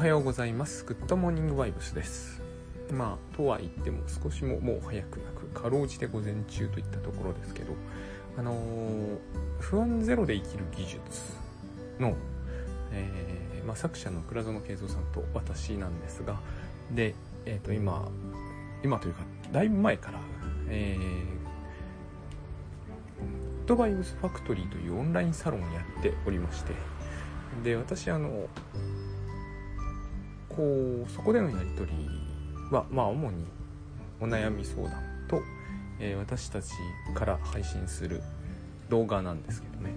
はようございます。グッドモーニングバイブスです。まあとは言っても少しももう早くなくかろうじて午前中といったところですけどあのー、不安ゼロで生きる技術の、えー、まあ、作者の倉園佳三さんと私なんですがで、えー、と今今というかだいぶ前から、えー、グッドバイブスファクトリーというオンラインサロンをやっておりましてで私あのこうそこでのやり取りはまあ主にお悩み相談と、えー、私たちから配信する動画なんですけどね。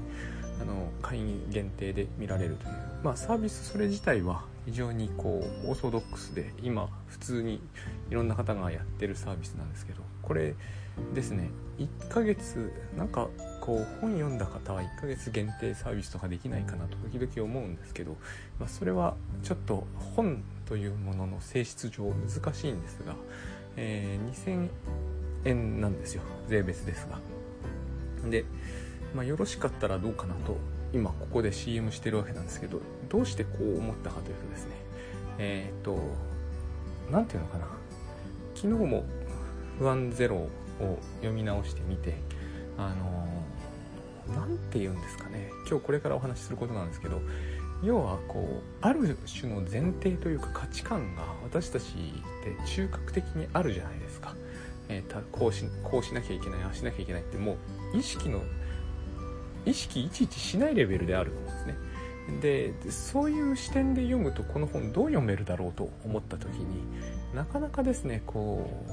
あの会員限定で見られるという、まあ、サービスそれ自体は非常にこうオーソドックスで今普通にいろんな方がやってるサービスなんですけどこれですね1ヶ月なんかこう本読んだ方は1ヶ月限定サービスとかできないかなと時々思うんですけど、まあ、それはちょっと本というものの性質上難しいんですが、えー、2000円なんですよ税別ですが。で、まあ、よろしかったらどうかなと今ここで CM してるわけなんですけどどうしてこう思ったかというとですねえっ、と何て言うのかな昨日も不安ゼロを読み直してみてあの何て言うんですかね今日これからお話しすることなんですけど要はこうある種の前提というか価値観が私たちって中核的にあるじゃないですか、えー、こうしこうしなきゃいけないああしなきゃいけないってもう意識の意識いちいちしないレベルであるんですねでそういう視点で読むとこの本どう読めるだろうと思った時になかなかですねこ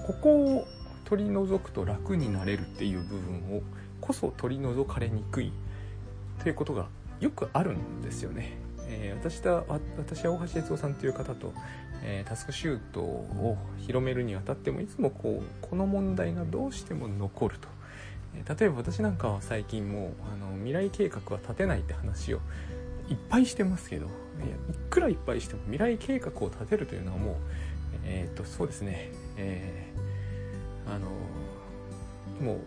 うここを取り除くと楽になれるっていう部分をこそ取り除かれにくいということがよくあるんですよね。えー、私だ私は大橋哲夫さんという方と、えー、タスクシュートを広めるにあたってもいつもこうこの問題がどうしても残ると。例えば私なんかは最近もうあの未来計画は立てないって話をいっぱいしてますけどいやいくらいっぱいしても未来計画を立てるというのはもうえっ、とそうですね、えー、あのもう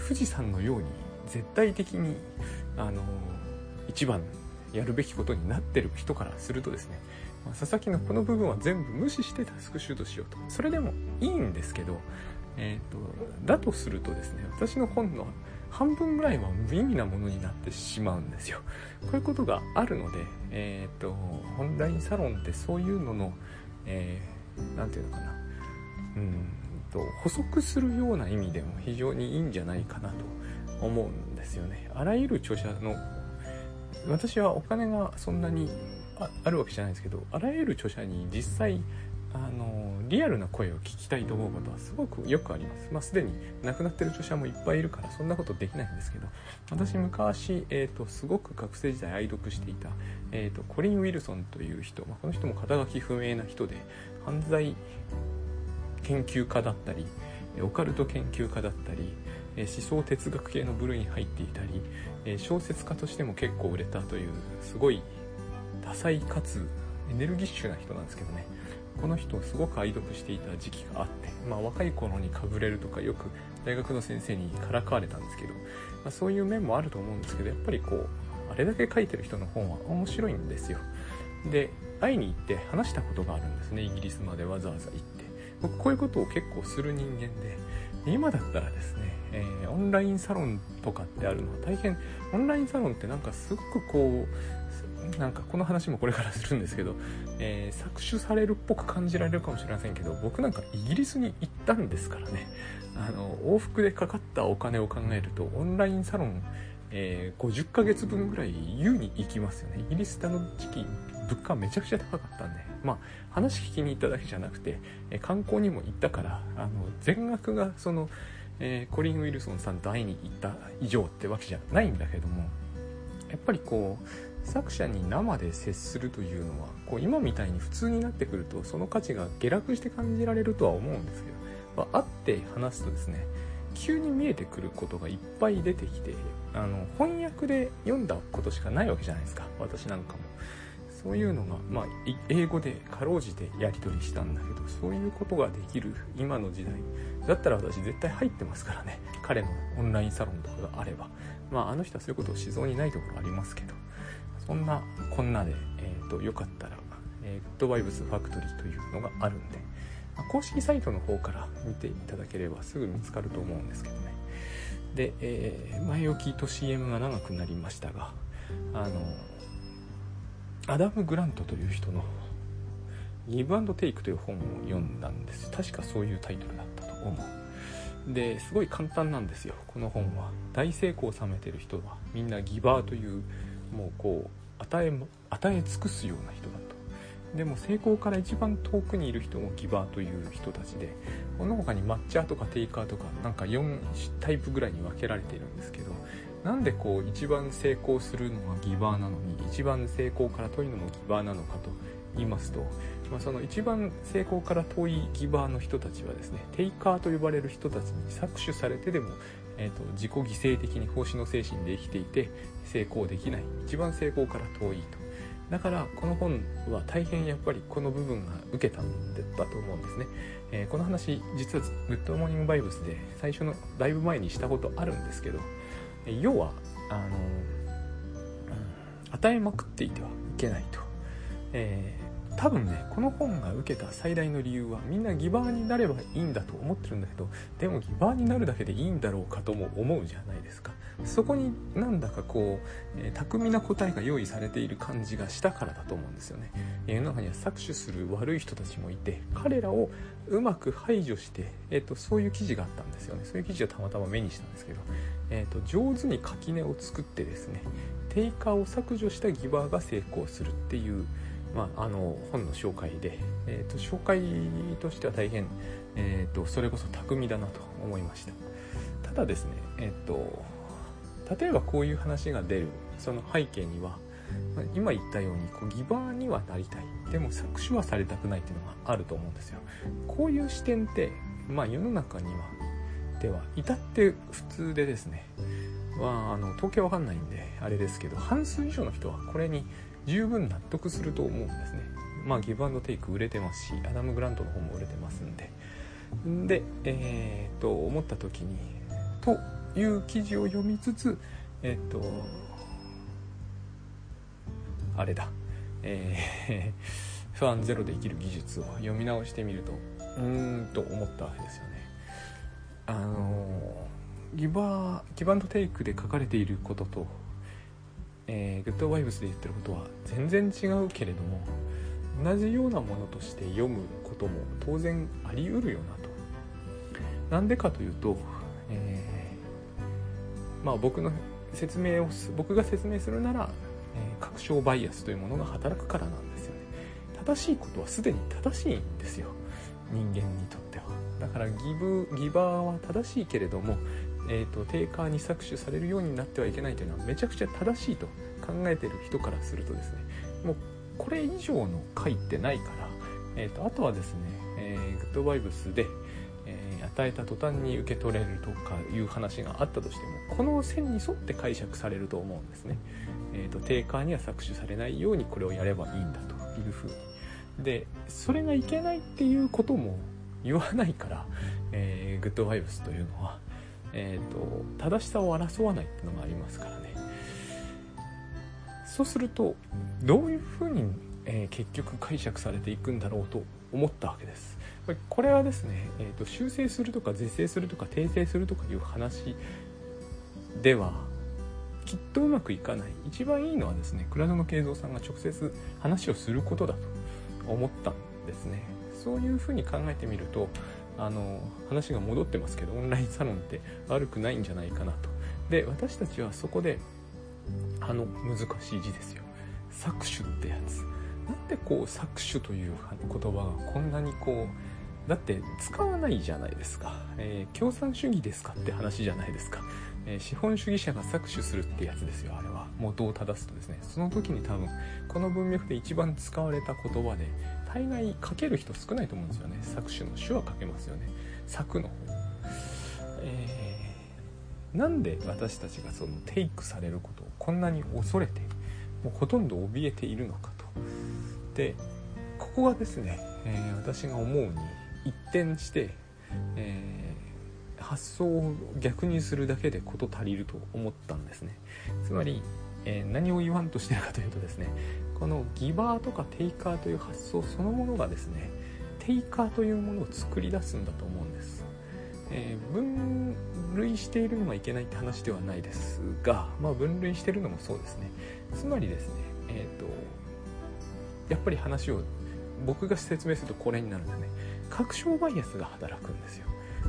富士山のように絶対的にあの一番やるべきことになってる人からするとですね、まあ、佐々木のこの部分は全部無視してタスクシュートしようと。それでもいいんですけど、えーと、だとするとですね私の本の半分ぐらいは無意味なものになってしまうんですよ。こういうことがあるので、えーと、オンラインサロンってそういうのの何、えー、て言うのかな。うんと補足するような意味でも非常にいいんじゃないかなと思うんですよね。あらゆる著者の私はお金がそんなにあるわけじゃないですけどあらゆる著者に実際あのリアルな声を聞きたいと思うことはすごくよくあります。まあ、すでに亡くなってる著者もいっぱいいるからそんなことできないんですけど私昔、えーと、すごく学生時代愛読していた、えーと、コリン・ウィルソンという人、まあ、この人も肩書き不明な人で犯罪研究家だったりオカルト研究家だったり思想哲学系の部類に入っていたり小説家としても結構売れたというすごい多彩かつエネルギッシュな人なんですけどねこの人をすごく愛読していた時期があって、まあ、若い頃にかぶれるとかよく大学の先生にからかわれたんですけど、まあ、そういう面もあると思うんですけどやっぱりこうあれだけ書いてる人の本は面白いんですよ。で会いに行って話したことがあるんですねイギリスまでわざわざ行って。僕こういうことを結構する人間で今だったらですね、えー、オンラインサロンとかってあるのは大変オンラインサロンってなんかすごくこうなんかこの話もこれからするんですけど、えー、搾取されるっぽく感じられるかもしれませんけど僕なんかイギリスに行ったんですからね。あの往復でかかったお金を考えるとオンラインサロン、えー、50ヶ月分ぐらい優に行きますよね。イギリスってあの時期物価めちゃくちゃ高かったんで。まあ話聞きに行っただけじゃなくて、え観光にも行ったからあの全額がその、えー、コリン・ウィルソンさんと会いに行った以上ってわけじゃないんだけどもやっぱりこう作者に生で接するというのはこう今みたいに普通になってくるとその価値が下落して感じられるとは思うんですけど、まあ、会って話すとですね急に見えてくることがいっぱい出てきてあの翻訳で読んだことしかないわけじゃないですか私なんかも。そういうのが、まあ、英語でかろうじてやり取りしたんだけどそういうことができる今の時代。だったら私絶対入ってますからね彼のオンラインサロンとかがあれば。まああの人はそういうことをしそうにないところありますけど。そんなこんなで、えーと、よかったらえー、グッドバイブスファクトリーというのがあるんで、ま公式サイトの方から見ていただければすぐ見つかると思うんですけどね。で、えー、前置きと CM が長くなりましたがあのアダム・グラントという人の「ギブアンドテイク」という本を読んだんです。確かそういうタイトルだったと思う。ですごい簡単なんですよこの本は。大成功を収めてる人は。みんなギバーというもうこう与え与え尽くすような人だと。でも成功から一番遠くにいる人もギバーという人たちでこの他に抹茶とかテイカーとかなんか4タイプぐらいに分けられているんですけどなんでこう一番成功するのがギバーなのに一番成功から遠いのもギバーなのかと言いますと、まあ、その一番成功から遠いギバーの人たちはですねテイカーと呼ばれる人たちに搾取されてでも、えーと、自己犠牲的に奉仕の精神で生きていて成功できない。一番成功から遠いと。だからこの本は大変やっぱりこの部分が受けたんだと思うんですね、えー、この話実はグッドモーニングバイブスで最初のだいぶ前にしたことあるんですけど要はあの、うん、与えまくっていてはいけないと、え、多分ねこの本が受けた最大の理由はみんなギバーになればいいんだと思ってるんだけどでもギバーになるだけでいいんだろうかとも思うじゃないですか。そこになんだかこう、えー、巧みな答えが用意されている感じがしたからだと思うんですよね。世の中には搾取する悪い人たちもいて彼らをうまく排除して、えーと、そういう記事があったんですよね。そういう記事をたまたま目にしたんですけど、えーと、上手に垣根を作ってですね定価を削除したギバーが成功するっていう、まあ、あの本の紹介で、えーと、紹介としては大変、えー、とそれこそ巧みだなと思いました。ただですねえ、ー、と例えばこういう話が出るその背景には今言ったようにこうギバーにはなりたい。でも搾取はされたくないっていうのがあると思うんですよ。こういう視点ってまあ世の中にはでは至って普通でですね。はあの統計わかんないんであれですけど半数以上の人はこれに十分納得すると思うんですね。まあギブアンドテイク売れてますしアダム・グラントの方も売れてますんで。でえー、っと思った時にという記事を読みつつえっとあれだ。えー、不安ゼロで生きる技術を読み直してみるとうーんと思ったわけですよね。あのギバーギブアンドテイクで書かれていることと、えー、グッドワイブスで言ってることは全然違うけれども同じようなものとして読むことも当然あり得るよなと。なんでかというと、えまあ、僕の説明を僕が説明するなら、えー、確証バイアスというものが働くからなんですよね。正しいことはすでに正しいんですよ。人間にとっては。だからギブギバーは正しいけれども、えーと、定価に搾取されるようになってはいけないというのはめちゃくちゃ正しいと考えてる人からするとですねもうこれ以上の回ってないから、えーと、あとはですね、えー、グッドバイブスで与えた途端に受け取れるとかいう話があったとしてもこの線に沿って解釈されると思うんですね。えーと、定価には搾取されないようにこれをやればいいんだというふうに。でそれがいけないっていうことも言わないから、えー、グッドバイブスというのは、えーと、正しさを争わないっていうのがありますからね。そうするとどういうふうに、えー、結局解釈されていくんだろうと思ったわけです。これはですね、えーと、修正するとか是正するとか訂正するとかいう話ではきっとうまくいかない一番いいのはですね倉園慶三さんが直接話をすることだと思ったんですねそういうふうに考えてみるとあの話が戻ってますけどオンラインサロンって悪くないんじゃないかなと。で私たちはそこであの難しい字ですよ。搾取ってやつ。なんでこう搾取という言葉がこんなにこうだって使わないじゃないですか、えー、共産主義ですかって話じゃないですか、えー、資本主義者が搾取するってやつですよあれは。元を正すとですね。その時に多分この文脈で一番使われた言葉で大概書ける人少ないと思うんですよね。搾取の手話書けますよね。作の方。えー、なんで私たちがそのテイクされることをこんなに恐れてもうほとんど怯えているのかと。でここがですね、えー、私が思うに一転して、えー、発想を逆にするだけで事足りると思ったんですね。つまり、えー、何を言わんとしてるかというとですねこのギバーとかテイカーという発想そのものがですねテイカーというものを作り出すんだと思うんです、えー、分類しているのはいけないって話ではないですが、まあ、分類してるのもそうですね。つまりですねえっ、ー、とやっぱり話を僕が説明するとこれになるんですね。確証バイアスが働くんですよ。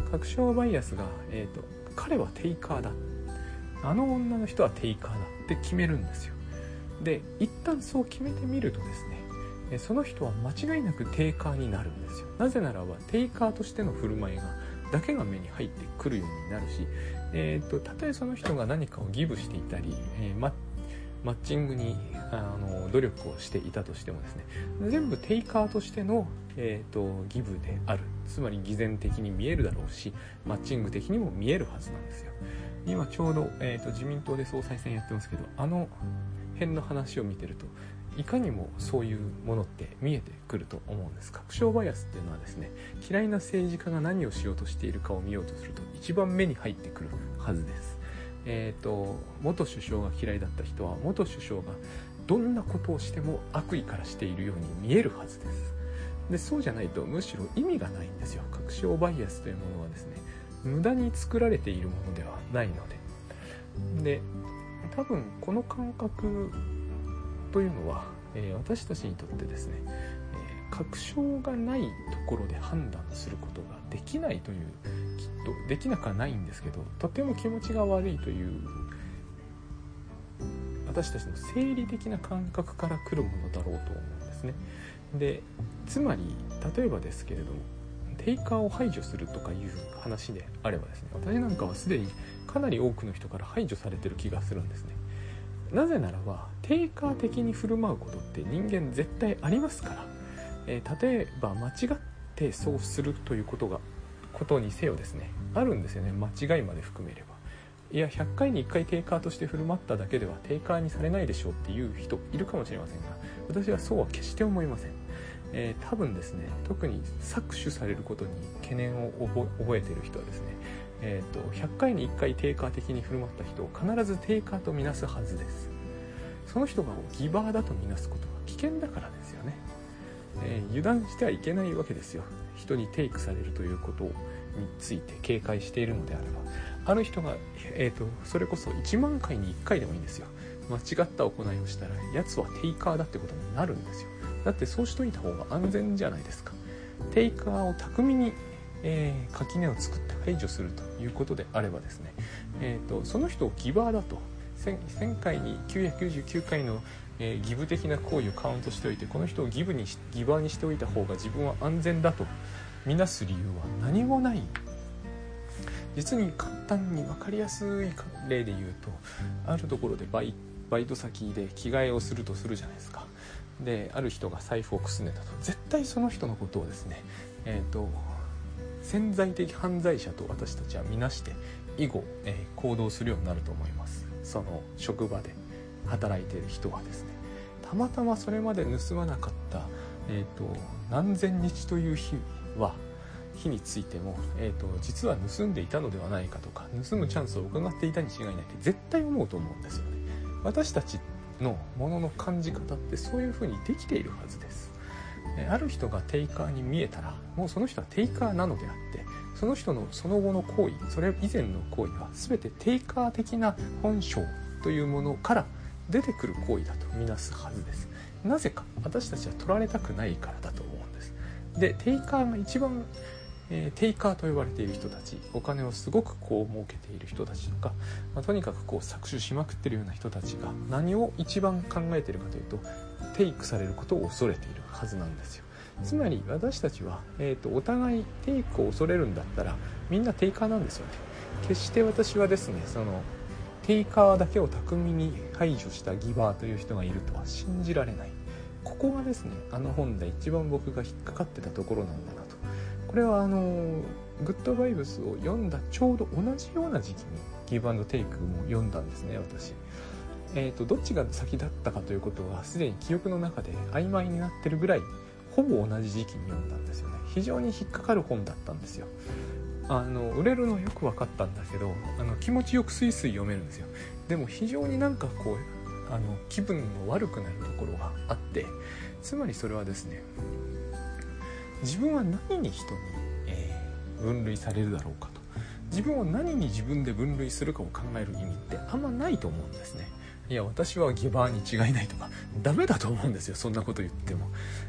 確証バイアスが、えーと、彼はテイカーだ。あの女の人はテイカーだって決めるんですよ。で一旦そう決めてみるとですねその人は間違いなくテイカーになるんですよ。なぜならばテイカーとしての振る舞いがだけが目に入ってくるようになるし、えーと、たとえその人が何かをギブしていたり、えー、マッチングにあの努力をしていたとしてもですね全部テイカーとしての、えーと、ギブである。つまり偽善的に見えるだろうしマッチング的にも見えるはずなんですよ。今ちょうど、えーと、自民党で総裁選やってますけどあの辺の話を見てるといかにもそういうものって見えてくると思うんです確証バイアスっていうのはですね嫌いな政治家が何をしようとしているかを見ようとすると一番目に入ってくるはずです。えーと、元首相が嫌いだった人は元首相がどんなことをしても悪意からしているように見えるはずです。でそうじゃないとむしろ意味がないんですよ。確証バイアスというものはですね無駄に作られているものではないので。で多分この感覚というのは、えー、私たちにとってですね、えー、確証がないところで判断することができないというきっとできなくはないんですけどとても気持ちが悪いという私たちの生理的な感覚から来るものだろうと思うんですね。でつまり例えばですけれどもテイカーを排除するとかいう話であればですね私なんかはすでにかなり多くの人から排除されてる気がするんですね。なぜならばテイカー的に振る舞うことって人間絶対ありますから、えー、例えば間違ってそうするということがことにせよですね。あるんですよね。間違いまで含めれば。いや100回に1回テイカーとして振る舞っただけではテイカーにされないでしょうっていう人いるかもしれませんが私はそうは決して思いません、えー、多分ですね特に搾取されることに懸念を覚えている人はですねえーと、100回に1回テイカー的に振る舞った人を必ずテイカーとみなすはずです。その人がギバーだとみなすことは危険だからですよね、えー、油断してはいけないわけですよ。人にテイクされるということについて警戒しているのであれば。ある人が、えーと、それこそ1万回に1回でもいいんですよ。間違った行いをしたらやつはテイカーだってことになるんですよ。だってそうしといた方が安全じゃないですか。テイカーを巧みに、えー、垣根を作って排除するということであればですね、えーと、その人をギバーだと。1000, 1000回に999回のえー、ギブ的な行為をカウントしておいてこの人をギブにギバーにしておいた方が自分は安全だと。みなす理由は何もない。実に簡単に分かりやすい例で言うとあるところでバイバイト先で着替えをするとするじゃないですか。である人が財布をくすねたと。絶対その人のことをですねえっ、ー、と潜在的犯罪者と私たちは見なして以後、えー、行動するようになると思います。その職場で働いている人はですね。たまたまそれまで盗まなかった、えーと、何千日という日は日についても、えーと、実は盗んでいたのではないかとか盗むチャンスを伺っていたに違いないって絶対思うと思うんですよね。私たちのものの感じ方ってそういうふうにできているはずです。ある人がテイカーに見えたらもうその人はテイカーなのであってその人のその後の行為それ以前の行為は全てテイカー的な本性というものから出てくる行為だとみなすはずです。なぜか私たちは取られたくないからだと思うんです。でテイカーが一番、えー、テイカーと呼ばれている人たちお金をすごくこう儲けている人たちとか、まあ、とにかくこう搾取しまくってるような人たちが何を一番考えてるかというとテイクされることを恐れているはずなんですよ。つまり私たちは、えーと、お互いテイクを恐れるんだったらみんなテイカーなんですよね。決して私はですねそのテイカーだけを巧みに排除したギバーという人がいるとは信じられない。ここがですねあの本で一番僕が引っかかってたところなんだなこれはあのグッドバイブスを読んだちょうど同じような時期にギブアンドテイクも読んだんですね私。えーと、どっちが先だったかということはすでに記憶の中で曖昧になってるぐらいほぼ同じ時期に読んだんですよね。非常に引っかかる本だったんですよ。あの売れるのよく分かったんだけどあの気持ちよくスイスイ読めるんですよ。でも非常になんかこうあの気分の悪くなるところがあってつまりそれはですね自分は何に人に、えー、分類されるだろうかと。自分を何に自分で分類するかを考える意味ってあんまないと思うんですね。いや私はギバーに違いないとかダメだと思うんですよそんなこと言っても。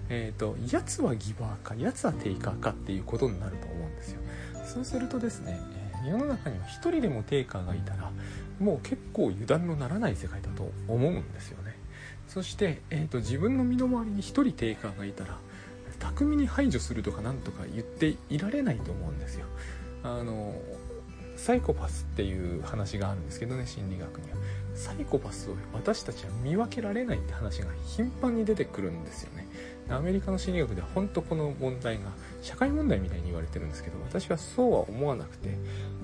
えっ、ー、とやつはギバーかやつはテイカーかっていうことになると思うんですよ。そうするとですね世の中には1人でもテイカーがいたらもう結構油断のならない世界だと思うんですよね。そして、えーと、自分の身の回りに1人テイカーがいたら巧みに排除するとかなんとか言っていられないと思うんですよ。あのサイコパスっていう話があるんですけどね心理学には。サイコパスを私たちは見分けられないって話が頻繁に出てくるんですよね。アメリカの心理学では本当この問題が社会問題みたいに言われてるんですけど私はそうは思わなくて、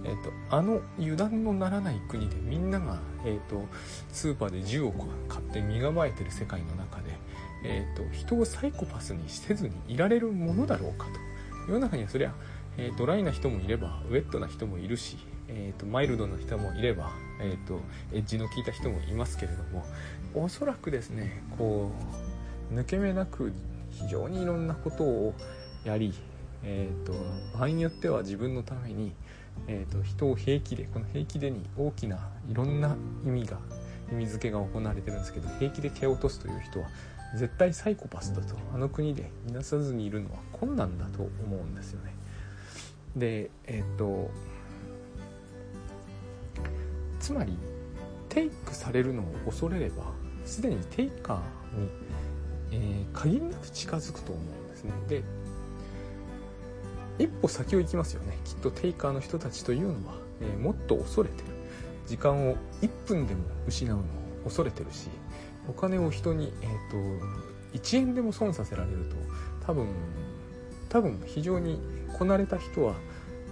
えーと、あの油断のならない国でみんなが、えーと、スーパーで銃を買って身構えてる世界の中で、えーと、人をサイコパスにせずにいられるものだろうかと。世の中にはそりゃ、えー、ドライな人もいればウェットな人もいるし、えー、とマイルドな人もいれば、えー、とエッジの効いた人もいますけれどもおそらくですねこう抜け目なく非常にいろんなことをやり、えーと、場合によっては自分のために、えーと、人を平気でこの平気でに大きないろんな意味が意味付けが行われてるんですけど平気で蹴落とすという人は絶対サイコパスだと。あの国で見なさずにいるのは困難だと思うんですよね。でえっ、ー、とつまりテイクされるのを恐れればすでにテイカーにえー、限りなく近づくと思うんですね。で一歩先を行きますよね。きっとテイカーの人たちというのは、えー、もっと恐れてる。時間を1分でも失うのを恐れてるしお金を人に、えーと、1円でも損させられると多分多分非常にこなれた人は、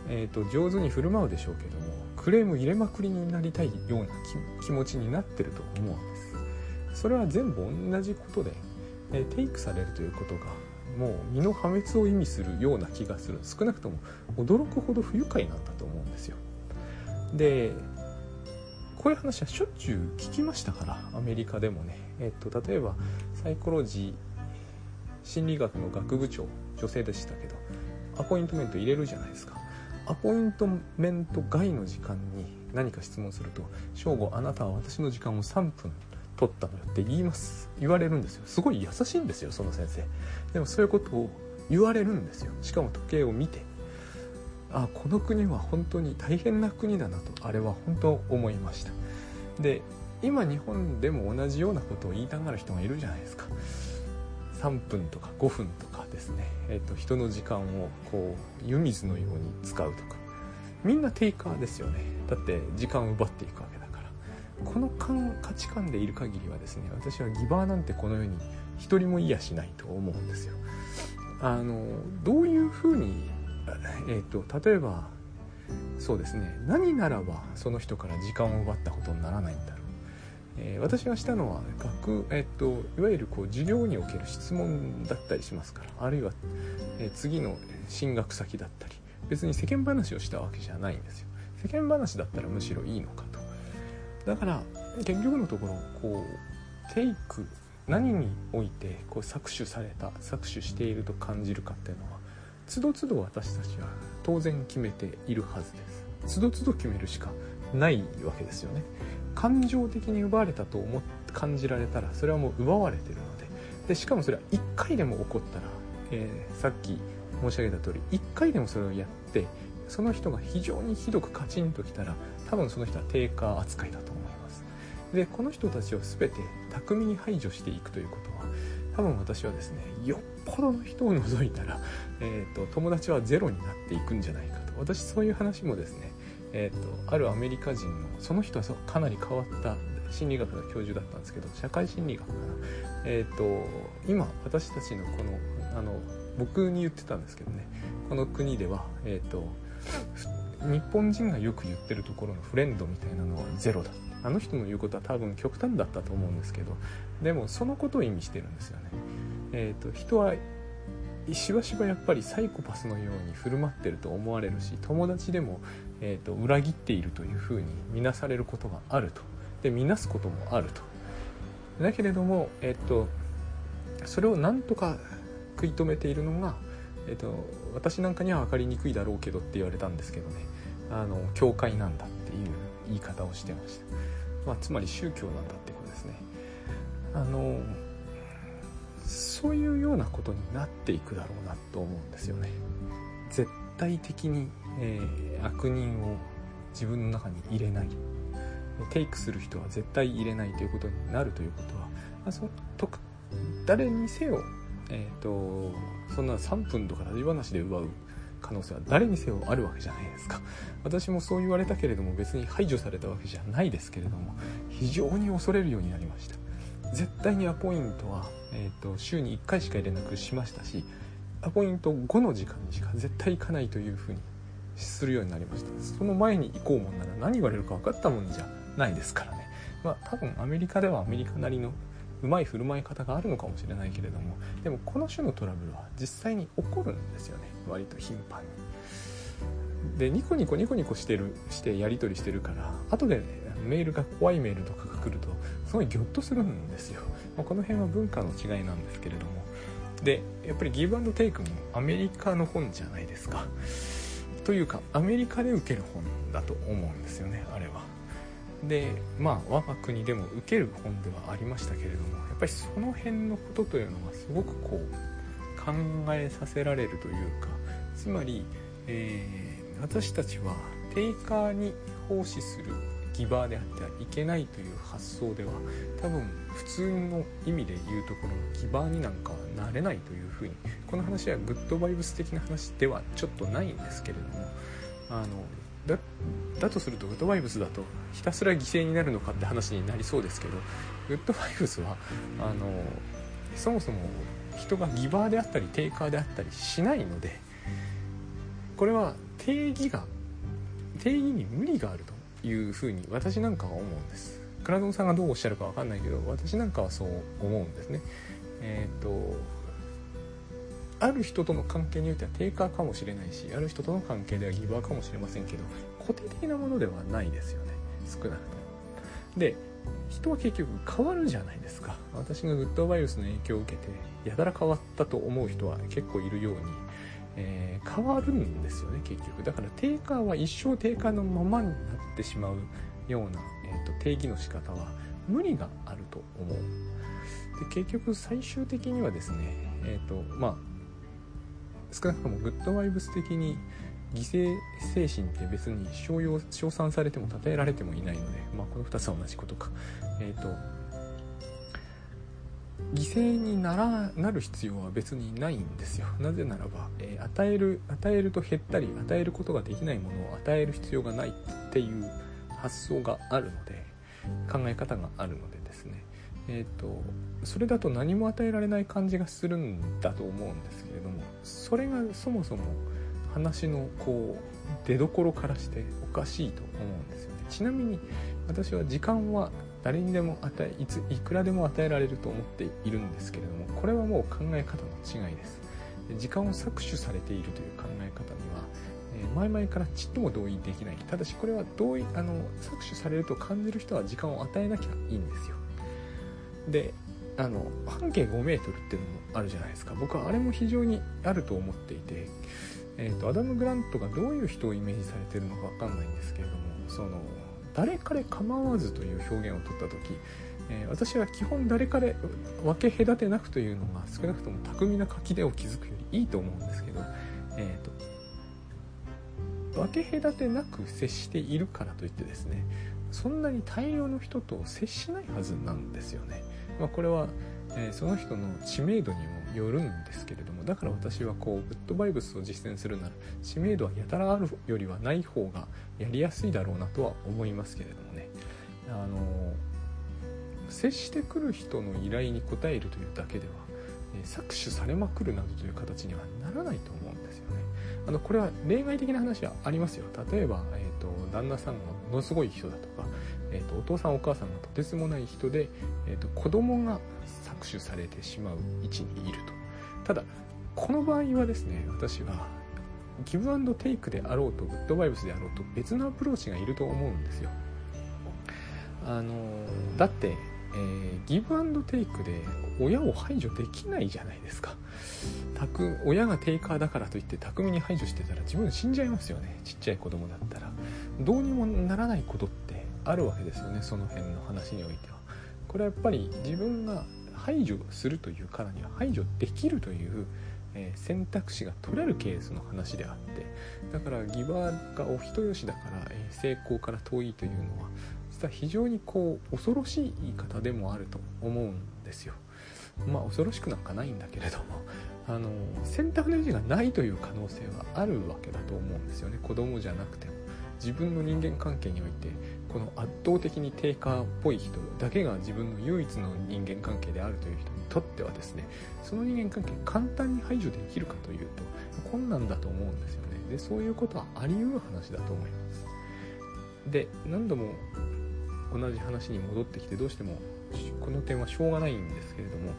えーと、上手に振る舞うでしょうけどもクレーム入れまくりになりたいような気持ちになってると思うんです。それは全部同じことでえテイクされるということがもう身の破滅を意味するような気がする。少なくとも驚くほど不愉快なんだと思うんですよ。でこういう話はしょっちゅう聞きましたからアメリカでもね、えっと、例えばサイコロジー心理学の学部長女性でしたけどアポイントメント入れるじゃないですか。アポイントメント外の時間に何か質問すると「正午あなたは私の時間を3分取ったのよって言います。言われるんですよ。すごい優しいんですよその先生。でもそういうことを言われるんですよ。しかも時計を見て。あこの国は本当に大変な国だなとあれは本当思いました。で今日本でも同じようなことを言いたがる人がいるじゃないですか。3分とか5分とかですね、えーと、人の時間をこう湯水のように使うとか。みんなテイカーですよね。だって時間を奪っていくわけだから。この価値観でいる限りはですね私はギバーなんてこの世に一人もいやしないと思うんですよ。あのどういうふうに、えーと、例えばそうですね。何ならばその人から時間を奪ったことにならないんだろう。え、私がしたのは学、えーと、いわゆるこう授業における質問だったりしますからあるいは、えー、次の進学先だったり別に世間話をしたわけじゃないんですよ。世間話だったらむしろいいのかと。だから結局のところこうテイク何においてこう搾取された搾取していると感じるかっていうのはつどつど私たちは当然決めているはずです。つどつど決めるしかないわけですよね。感情的に奪われたと思っ感じられたらそれはもう奪われてるので。でしかもそれは1回でも起こったら、えー、さっき申し上げた通り1回でもそれをやってその人が非常にひどくカチンときたら多分その人は低下扱いだと思います。でこの人たちを全て巧みに排除していくということは多分私はですねよっぽどの人を除いたら、えーと、友達はゼロになっていくんじゃないかと。私そういう話もですね、えーと、あるアメリカ人のその人はかなり変わった心理学の教授だったんですけど社会心理学かな、えーと、今私たちのこのあの僕に言ってたんですけどね。この国では、えー、と日本人がよく言ってるところのフレンドみたいなのはゼロだ。あの人の言うことは多分極端だったと思うんですけどでもそのことを意味してるんですよね。えーと、人はしばしばやっぱりサイコパスのように振る舞ってると思われるし友達でも、えーと、裏切っているというふうに見なされることがあると。で見なすこともあると。だけれども、えっと、それをなんとか食い止めているのが、えっと、私なんかには分かりにくいだろうけどって言われたんですけどね。あの教会なんだっていう言い方をしてました、まあ、つまり宗教なんだってことですね。あのそういうようなことになっていくだろうなと思うんですよね。絶対的に、えー、悪人を自分の中に入れない。テイクする人は絶対入れないということになるということは、あ、その誰にせよ、えーと、そんな3分とか立ち話で奪う可能性は誰にせよあるわけじゃないですか。私もそう言われたけれども別に排除されたわけじゃないですけれども非常に恐れるようになりました。絶対にアポイントは、えーと、週に1回しか連絡しましたしアポイント5の時間にしか絶対行かないというふうにするようになりました。その前に行こうもんなら何言われるか分かったもんじゃないですからね。まあ多分アメリカではアメリカなりのうまい振る舞い方があるのかもしれないけれども。でもこの種のトラブルは実際に起こるんですよね。割と頻繁に。でニコニコニコニコしてるしてやり取りしてるから後で、ね、メールが怖いメールとかが来るとすごいギョッとするんですよ、まあ、この辺は文化の違いなんですけれども。でやっぱりギブアンドテイクもアメリカの本じゃないですか。というかアメリカで受ける本だと思うんですよねあれは。でまあ我が国でも受ける本ではありましたけれどもやっぱりその辺のことというのはすごくこう考えさせられるというかつまり、えー、私たちはテイカーに奉仕するギバーであってはいけないという発想では多分普通の意味で言うところのギバーになんかはなれないというふうにこの話はグッドバイブス的な話ではちょっとないんですけれどもあのだだとするとグッドバイブスだとひたすら犠牲になるのかって話になりそうですけどグッドバイブスはあのそもそも人がギバーであったりテイカーであったりしないのでこれは定義が定義に無理があるというふうに私なんかは思うんです。クラドさんがどうおっしゃるか分かんないけど私なんかはそう思うんですね。えっ、ー、とある人との関係においては低下かもしれないしある人との関係ではギバーかもしれませんけど固定的なものではないですよね。少なくとも。で人は結局変わるじゃないですか。私がグッドバイオスの影響を受けてやたら変わったと思う人は結構いるように、えー、変わるんですよね結局だから低下は一生低下のままになってしまうような、えーと、定義の仕方は無理があると思うで結局最終的にはですねえっ、ー、とまあ少なくともグッドバイブス的に犠牲精神って別に称称賛されても称えられてもいないので、まあ、この2つは同じことか。えっ、ー、と犠牲にならなる必要は別にないんですよ。なぜならば、えー、与える与えると減ったり与えることができないものを与える必要がないっていう発想があるので考え方があるのでですね。えっ、ー、とそれだと何も与えられない感じがするんだと思うんですけれどもそれがそもそも話のこう出どころからしておかしいと思うんですよね。ちなみに私は時間は誰にでも与えいついくらでも与えられると思っているんですけれどもこれはもう考え方の違いです。時間を搾取されているという考え方には、え前々からちっとも同意できない。ただしこれは同意あの搾取されると感じる人は時間を与えなきゃいいんですよ。であの半径5メートルっていうのもあるじゃないですか。僕はあれも非常にあると思っていて、えーと、アダム・グラントがどういう人をイメージされてるのか分かんないんですけれどもその誰彼構わずという表現を取った時、えー、私は基本誰彼分け隔てなくというのが少なくとも巧みな書き手を築くよりいいと思うんですけど、えーと分け隔てなく接しているからといってですねそんなに大量の人と接しないはずなんですよね。まあ、これは、えー、その人の知名度にもよるんですけれどもだから私はこうグッドバイブスを実践するなら知名度はやたらあるよりはない方がやりやすいだろうなとは思いますけれどもね。あの接してくる人の依頼に応えるというだけでは、え搾取されまくるなどという形にはならないと思うんですよね。あのこれは例外的な話はありますよ。例えば、えーと、旦那さんがものすごい人だとかえーと、お父さんお母さんがとてつもない人で、えーと、子供が搾取されてしまう位置にいると。ただこの場合はですね私はギブアンドテイクであろうとグッドバイブスであろうと別のアプローチがいると思うんですよ。あのだって、えー、ギブアンドテイクで親を排除できないじゃないですか。親がテイカーだからといって巧みに排除してたら自分死んじゃいますよね。ちっちゃい子供だったら。どうにもならないことってあるわけですよねその辺の話においては。これはやっぱり自分が排除するというからには排除できるという、選択肢が取れるケースの話であってだからギバーがお人よしだから、成功から遠いというのは実は非常にこう恐ろしい言い方でもあると思うんですよ。まあ恐ろしくなんかないんだけれどもあの選択の余地がないという可能性はあるわけだと思うんですよね子供じゃなくても自分の人間関係においてこの圧倒的に低下っぽい人だけが自分の唯一の人間関係であるという人にとってはですねその人間関係簡単に排除できるかというと困難だと思うんですよね。でそういうことはあり得る話だと思います。で何度も同じ話に戻ってきてどうしてもこの点はしょうがないんですけれども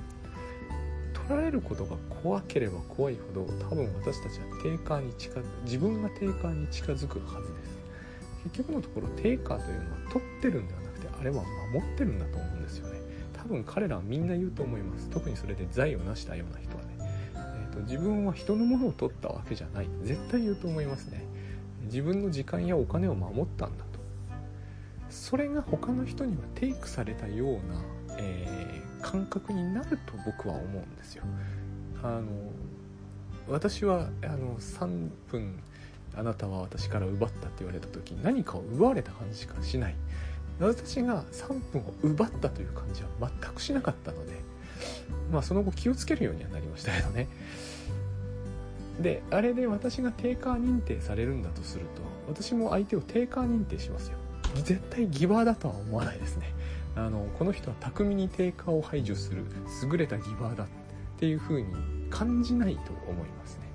取られることが怖ければ怖いほど多分私たちは定価に近づ自分が定価に近づくはずです。結局のところ定価というのは取ってるんではなくてあれは守ってるんだと思うんですよね。多分彼らはみんな言うと思います。特にそれで財を成したような人はね、えーと、自分は人のものを取ったわけじゃない。絶対言うと思いますね。自分の時間やお金を守ったんだと。それが他の人にはテイクされたような、えー、感覚になると僕は思うんですよ。あの私はあの3分あなたは私から奪ったって言われた時何かを奪われた感じしかしない。私が3分を奪ったという感じは全くしなかったのでまあその後気をつけるようにはなりましたけどね。であれで私が定価認定されるんだとすると私も相手を定価認定しますよ。絶対ギバーだとは思わないですね。あのこの人は巧みに定価を排除する優れたギバーだっていう風に感じないと思いますね。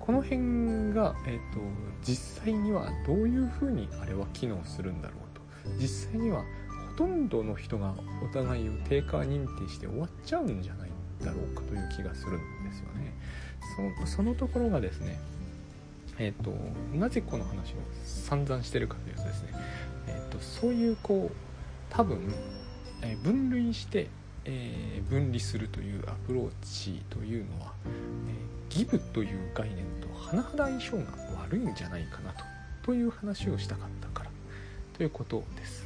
この辺が、えーと実際にはどういう風にあれは機能するんだろうと実際にはほとんどの人がお互いを定価認定して終わっちゃうんじゃないだろうかという気がするんですよね。そそのところがですね、えーと、なぜこの話を散々してるかというとですね、えーと、そういうこう多分、えー、分類して、えー、分離するというアプローチというのは、えー、ギブという概念と甚だ相性が悪いんじゃないかなとという話をしたかったからということです。